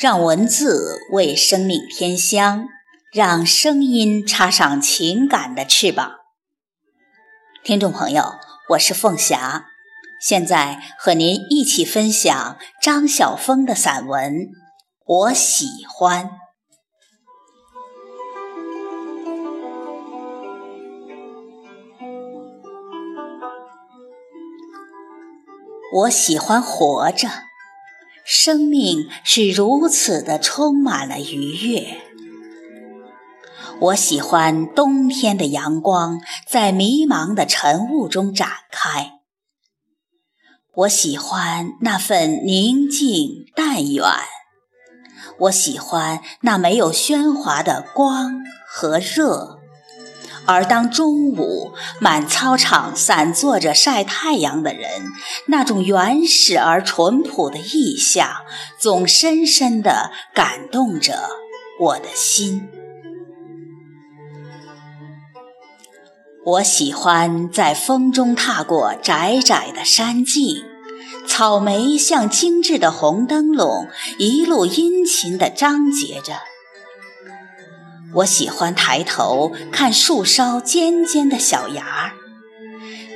让文字为生命添香，让声音插上情感的翅膀。听众朋友，我是凤霞，现在和您一起分享张晓峰的散文《我喜欢》。我喜欢活着。生命是如此的充满了愉悦。我喜欢冬天的阳光在迷茫的晨雾中展开。我喜欢那份宁静淡远。我喜欢那没有喧哗的光和热。而当中午满操场散坐着晒太阳的人，那种原始而淳朴的意象，总深深地感动着我的心。我喜欢在风中踏过窄窄的山径，草莓像精致的红灯笼，一路殷勤地张结着。我喜欢抬头看树梢尖尖的小芽儿，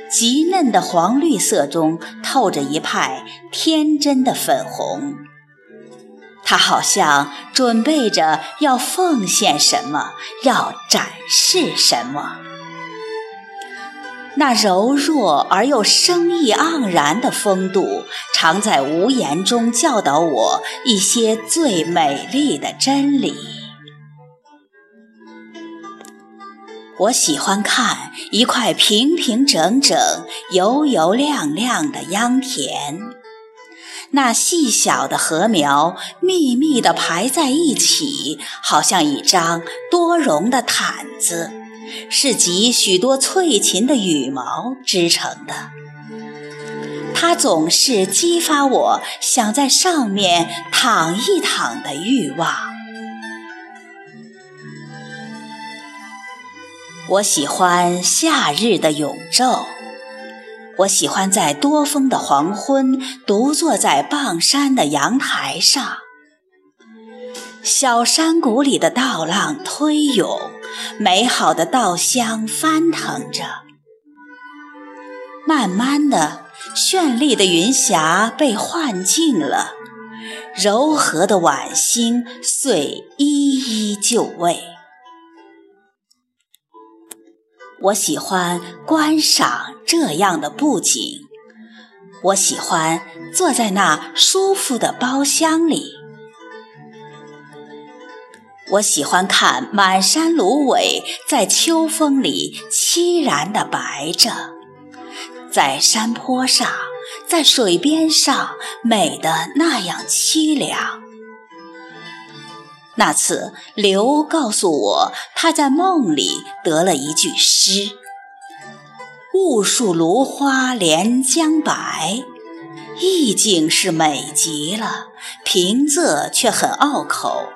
极嫩的黄绿色中透着一派天真的粉红。它好像准备着要奉献什么，要展示什么。那柔弱而又生意盎然的风度，常在无言中教导我一些最美丽的真理。我喜欢看一块平平整整、油油亮亮的秧田，那细小的禾苗密密地排在一起，好像一张多绒的毯子，是集许多翠禽的羽毛织成的。它总是激发我想在上面躺一躺的欲望。我喜欢夏日的永昼，我喜欢在多风的黄昏，独坐在傍山的阳台上。小山谷里的稻浪推涌，美好的稻香翻腾着。慢慢的，绚丽的云霞被幻境了，柔和的晚星遂一一就位。我喜欢观赏这样的布景，我喜欢坐在那舒服的包厢里，我喜欢看满山芦苇在秋风里凄然地白着，在山坡上，在水边上，美得那样凄凉。那次，刘告诉我，他在梦里得了一句诗：“雾树芦花连江白”，意境是美极了，平仄却很拗口。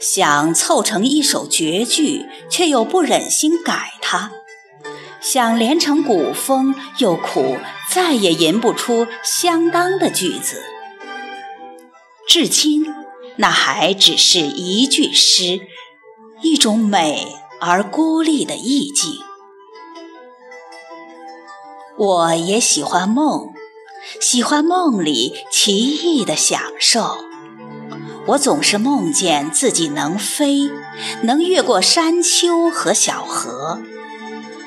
想凑成一首绝句，却又不忍心改它；想连成古风，又苦再也吟不出相当的句子。至今。那还只是一句诗，一种美而孤立的意境。我也喜欢梦，喜欢梦里奇异的享受。我总是梦见自己能飞，能越过山丘和小河。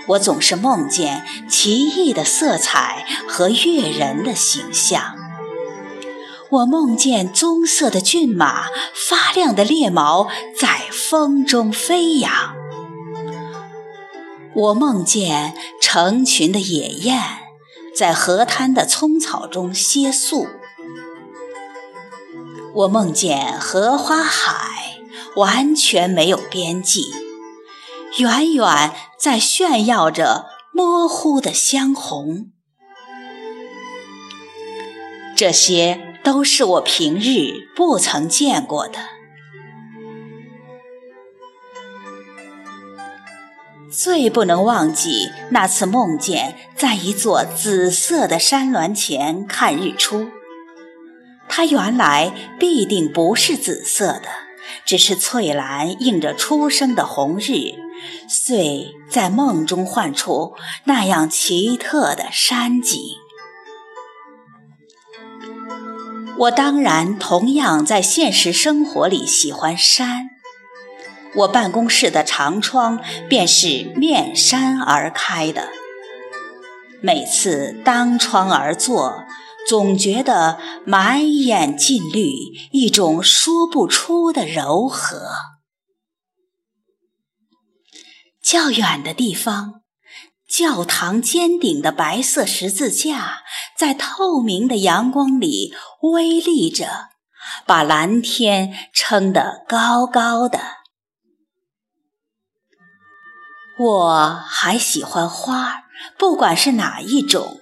我总是梦见奇异的色彩和悦人的形象。我梦见棕色的骏马，发亮的猎毛在风中飞扬。我梦见成群的野雁在河滩的葱草中歇宿。我梦见荷花海完全没有边际，远远在炫耀着模糊的香红。这些。都是我平日不曾见过的。最不能忘记那次梦见在一座紫色的山峦前看日出，它原来必定不是紫色的，只是翠蓝映着初升的红日，遂在梦中幻出那样奇特的山景。我当然同样在现实生活里喜欢山，我办公室的长窗便是面山而开的。每次当窗而坐，总觉得满眼尽绿，一种说不出的柔和。较远的地方。教堂尖顶的白色十字架在透明的阳光里微立着，把蓝天撑得高高的。我还喜欢花，不管是哪一种。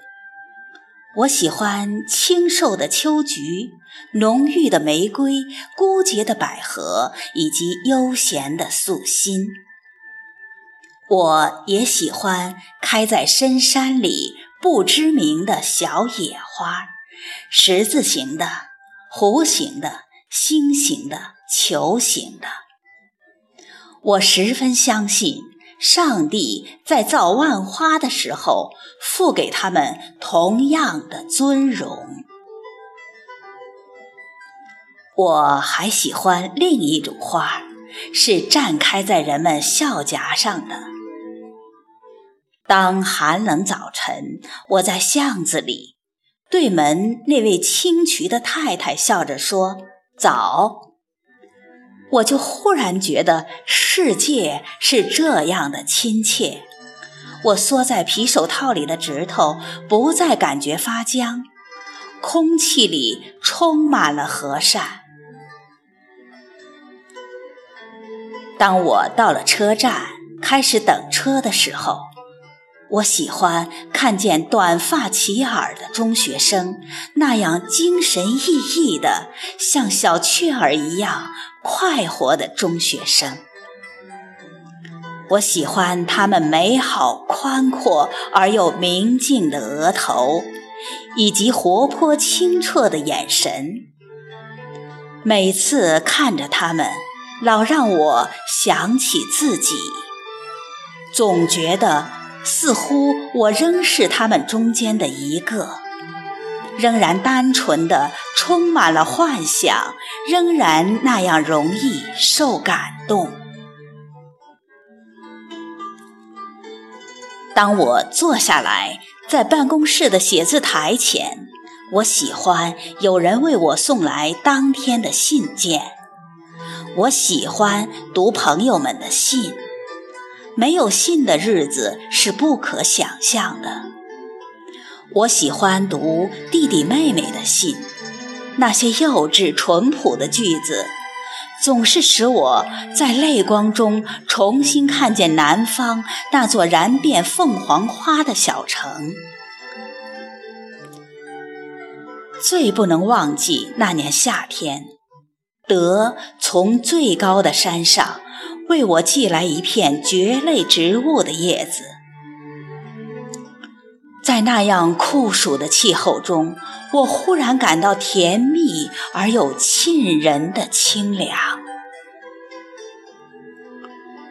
我喜欢清瘦的秋菊、浓郁的玫瑰、孤洁的百合以及悠闲的素心。我也喜欢开在深山里不知名的小野花，十字形的、弧形的、星形的、球形的。我十分相信，上帝在造万花的时候，赋给他们同样的尊荣。我还喜欢另一种花，是绽开在人们笑颊上的。当寒冷早晨，我在巷子里，对门那位清渠的太太笑着说：“早。”我就忽然觉得世界是这样的亲切。我缩在皮手套里的指头不再感觉发僵，空气里充满了和善。当我到了车站，开始等车的时候。我喜欢看见短发齐耳的中学生那样精神奕奕的，像小雀儿一样快活的中学生。我喜欢他们美好宽阔而又明净的额头，以及活泼清澈的眼神。每次看着他们，老让我想起自己，总觉得。似乎我仍是他们中间的一个，仍然单纯的，充满了幻想，仍然那样容易受感动。当我坐下来，在办公室的写字台前，我喜欢有人为我送来当天的信件，我喜欢读朋友们的信。没有信的日子是不可想象的。我喜欢读弟弟妹妹的信，那些幼稚淳朴的句子，总是使我在泪光中重新看见南方那座燃遍凤凰花的小城。最不能忘记那年夏天，德从最高的山上。为我寄来一片蕨类植物的叶子，在那样酷暑的气候中，我忽然感到甜蜜而又沁人的清凉。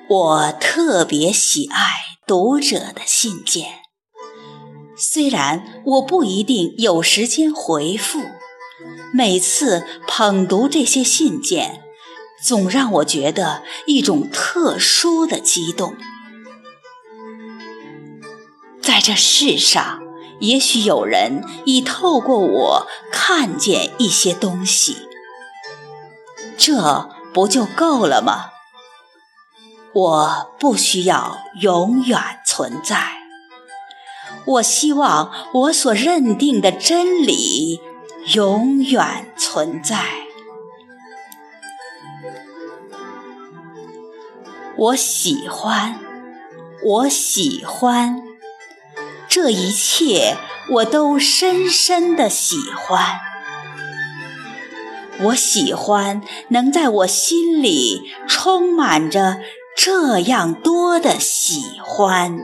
我特别喜爱读者的信件，虽然我不一定有时间回复，每次捧读这些信件。总让我觉得一种特殊的激动。在这世上，也许有人已透过我看见一些东西，这不就够了吗？我不需要永远存在，我希望我所认定的真理永远存在。我喜欢，我喜欢，这一切我都深深的喜欢。我喜欢能在我心里充满着这样多的喜欢。